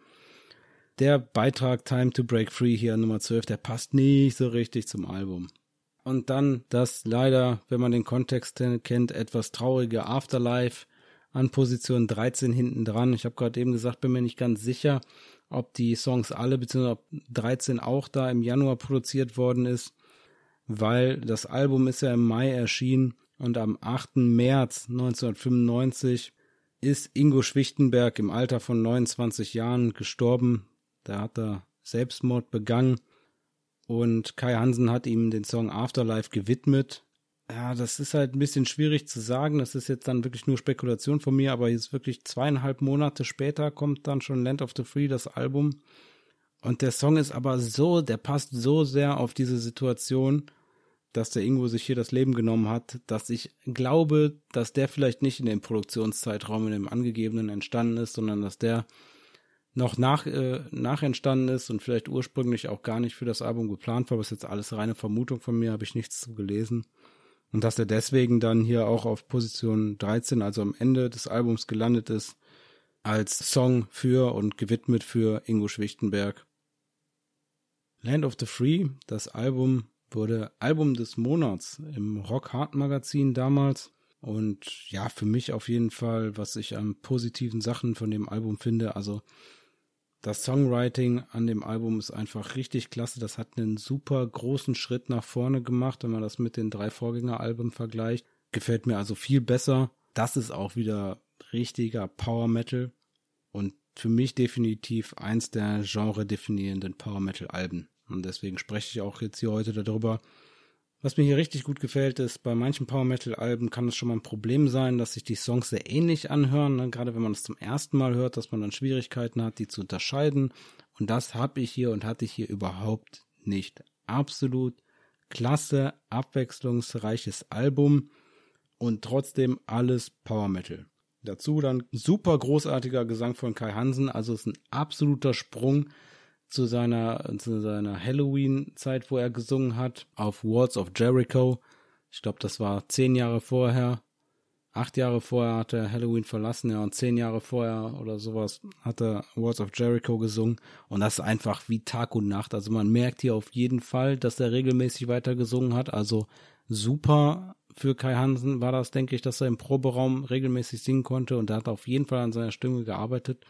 der Beitrag Time to Break Free hier Nummer 12, der passt nicht so richtig zum Album. Und dann das leider, wenn man den Kontext kennt, etwas traurige Afterlife. an Position 13 hinten dran. Ich habe gerade eben gesagt, bin mir nicht ganz sicher, ob die Songs alle, ob 13 auch da im Januar produziert worden ist, weil das Album ist ja im Mai erschienen und am 8. März 1995 ist Ingo Schwichtenberg im Alter von 29 Jahren gestorben. Da hat er Selbstmord begangen und Kai Hansen hat ihm den Song Afterlife gewidmet. Ja, das ist halt ein bisschen schwierig zu sagen. Das ist jetzt dann wirklich nur Spekulation von mir, aber jetzt wirklich zweieinhalb Monate später kommt dann schon Land of the Free, das Album. Und der Song ist aber so, der passt so sehr auf diese Situation, dass der Ingo sich hier das Leben genommen hat, dass ich glaube, dass der vielleicht nicht in dem Produktionszeitraum in dem angegebenen entstanden ist, sondern dass der noch nach, äh, nach entstanden ist und vielleicht ursprünglich auch gar nicht für das Album geplant war, was jetzt alles reine Vermutung von mir, habe ich nichts zu gelesen. Und dass er deswegen dann hier auch auf Position 13, also am Ende des Albums gelandet ist, als Song für und gewidmet für Ingo Schwichtenberg. Land of the Free, das Album wurde Album des Monats im Rock Hard Magazin damals. Und ja, für mich auf jeden Fall, was ich an positiven Sachen von dem Album finde, also das Songwriting an dem Album ist einfach richtig klasse. Das hat einen super großen Schritt nach vorne gemacht, wenn man das mit den drei Vorgängeralben vergleicht. Gefällt mir also viel besser. Das ist auch wieder richtiger Power Metal und für mich definitiv eins der genre definierenden Power Metal Alben. Und deswegen spreche ich auch jetzt hier heute darüber, was mir hier richtig gut gefällt, ist, bei manchen Power Metal Alben kann es schon mal ein Problem sein, dass sich die Songs sehr ähnlich anhören, ne? gerade wenn man es zum ersten Mal hört, dass man dann Schwierigkeiten hat, die zu unterscheiden. Und das habe ich hier und hatte ich hier überhaupt nicht. Absolut klasse, abwechslungsreiches Album und trotzdem alles Power Metal. Dazu dann super großartiger Gesang von Kai Hansen, also es ist ein absoluter Sprung zu seiner, zu seiner Halloween-Zeit, wo er gesungen hat, auf Walls of Jericho. Ich glaube, das war zehn Jahre vorher. Acht Jahre vorher hat er Halloween verlassen, ja, und zehn Jahre vorher oder sowas hat er Walls of Jericho gesungen. Und das ist einfach wie Tag und Nacht. Also man merkt hier auf jeden Fall, dass er regelmäßig weiter gesungen hat. Also super für Kai Hansen war das, denke ich, dass er im Proberaum regelmäßig singen konnte und er hat auf jeden Fall an seiner Stimme gearbeitet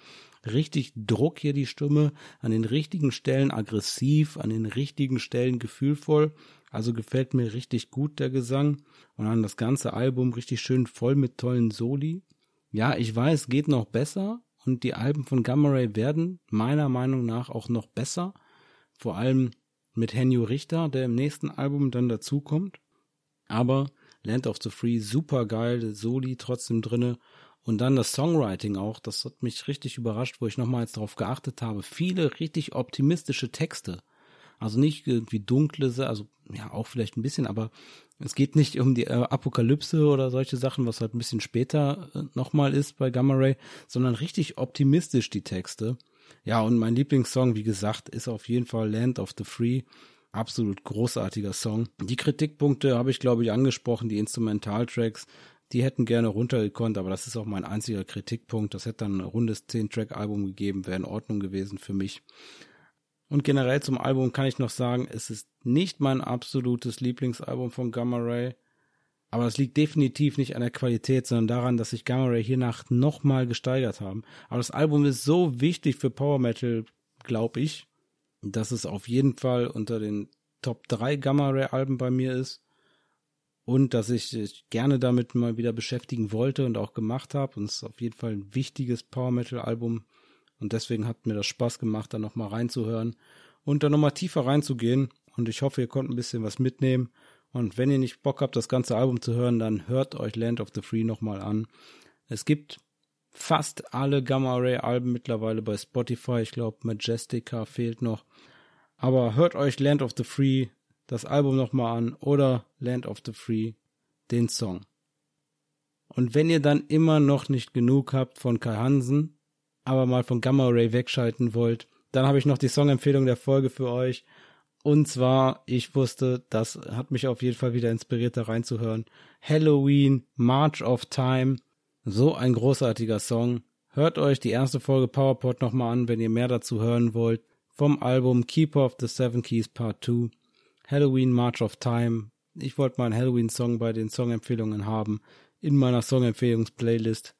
richtig Druck hier die Stimme, an den richtigen Stellen aggressiv, an den richtigen Stellen gefühlvoll. Also gefällt mir richtig gut der Gesang und dann das ganze Album richtig schön voll mit tollen Soli. Ja, ich weiß, geht noch besser und die Alben von Gamma Ray werden meiner Meinung nach auch noch besser. Vor allem mit Henio Richter, der im nächsten Album dann dazukommt. Aber Land of the Free super geil, Soli trotzdem drinne und dann das Songwriting auch, das hat mich richtig überrascht, wo ich nochmals darauf geachtet habe. Viele richtig optimistische Texte. Also nicht irgendwie dunkle, also ja auch vielleicht ein bisschen, aber es geht nicht um die äh, Apokalypse oder solche Sachen, was halt ein bisschen später äh, nochmal ist bei Gamma Ray, sondern richtig optimistisch die Texte. Ja, und mein Lieblingssong, wie gesagt, ist auf jeden Fall Land of the Free. Absolut großartiger Song. Die Kritikpunkte habe ich, glaube ich, angesprochen, die Instrumentaltracks die hätten gerne runtergekonnt, aber das ist auch mein einziger Kritikpunkt. Das hätte dann ein rundes 10-Track-Album gegeben, wäre in Ordnung gewesen für mich. Und generell zum Album kann ich noch sagen, es ist nicht mein absolutes Lieblingsalbum von Gamma Ray. Aber das liegt definitiv nicht an der Qualität, sondern daran, dass sich Gamma Ray hiernach nochmal gesteigert haben. Aber das Album ist so wichtig für Power Metal, glaube ich, dass es auf jeden Fall unter den Top 3 Gamma Ray Alben bei mir ist und dass ich gerne damit mal wieder beschäftigen wollte und auch gemacht habe. Und es ist auf jeden Fall ein wichtiges Power Metal Album. Und deswegen hat mir das Spaß gemacht, da nochmal reinzuhören und da nochmal tiefer reinzugehen. Und ich hoffe, ihr konntet ein bisschen was mitnehmen. Und wenn ihr nicht Bock habt, das ganze Album zu hören, dann hört euch Land of the Free nochmal an. Es gibt fast alle Gamma Ray Alben mittlerweile bei Spotify. Ich glaube, Majestica fehlt noch. Aber hört euch Land of the Free das Album nochmal an oder Land of the Free, den Song. Und wenn ihr dann immer noch nicht genug habt von Kai Hansen, aber mal von Gamma Ray wegschalten wollt, dann habe ich noch die Songempfehlung der Folge für euch. Und zwar, ich wusste, das hat mich auf jeden Fall wieder inspiriert, da reinzuhören. Halloween, March of Time. So ein großartiger Song. Hört euch die erste Folge PowerPod nochmal an, wenn ihr mehr dazu hören wollt. Vom Album Keeper of the Seven Keys Part 2. Halloween March of Time. Ich wollte mal einen Halloween-Song bei den Songempfehlungen haben in meiner Songempfehlungsplaylist.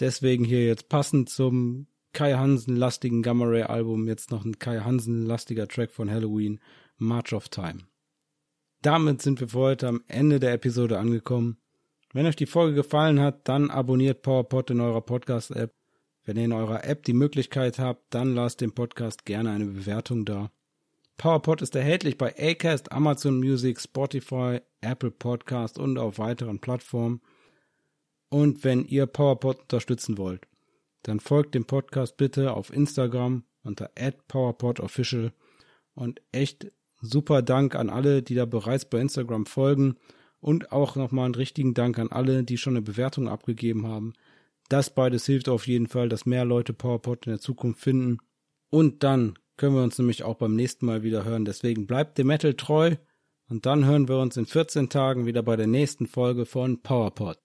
Deswegen hier jetzt passend zum Kai Hansen-lastigen Gamma Ray Album jetzt noch ein Kai Hansen-lastiger Track von Halloween, March of Time. Damit sind wir für heute am Ende der Episode angekommen. Wenn euch die Folge gefallen hat, dann abonniert PowerPod in eurer Podcast-App. Wenn ihr in eurer App die Möglichkeit habt, dann lasst dem Podcast gerne eine Bewertung da. PowerPod ist erhältlich bei Acast, Amazon Music, Spotify, Apple Podcast und auf weiteren Plattformen. Und wenn ihr PowerPod unterstützen wollt, dann folgt dem Podcast bitte auf Instagram unter @powerpodofficial und echt super Dank an alle, die da bereits bei Instagram folgen und auch nochmal einen richtigen Dank an alle, die schon eine Bewertung abgegeben haben. Das beides hilft auf jeden Fall, dass mehr Leute PowerPod in der Zukunft finden. Und dann können wir uns nämlich auch beim nächsten Mal wieder hören. Deswegen bleibt dem Metal treu und dann hören wir uns in 14 Tagen wieder bei der nächsten Folge von PowerPod.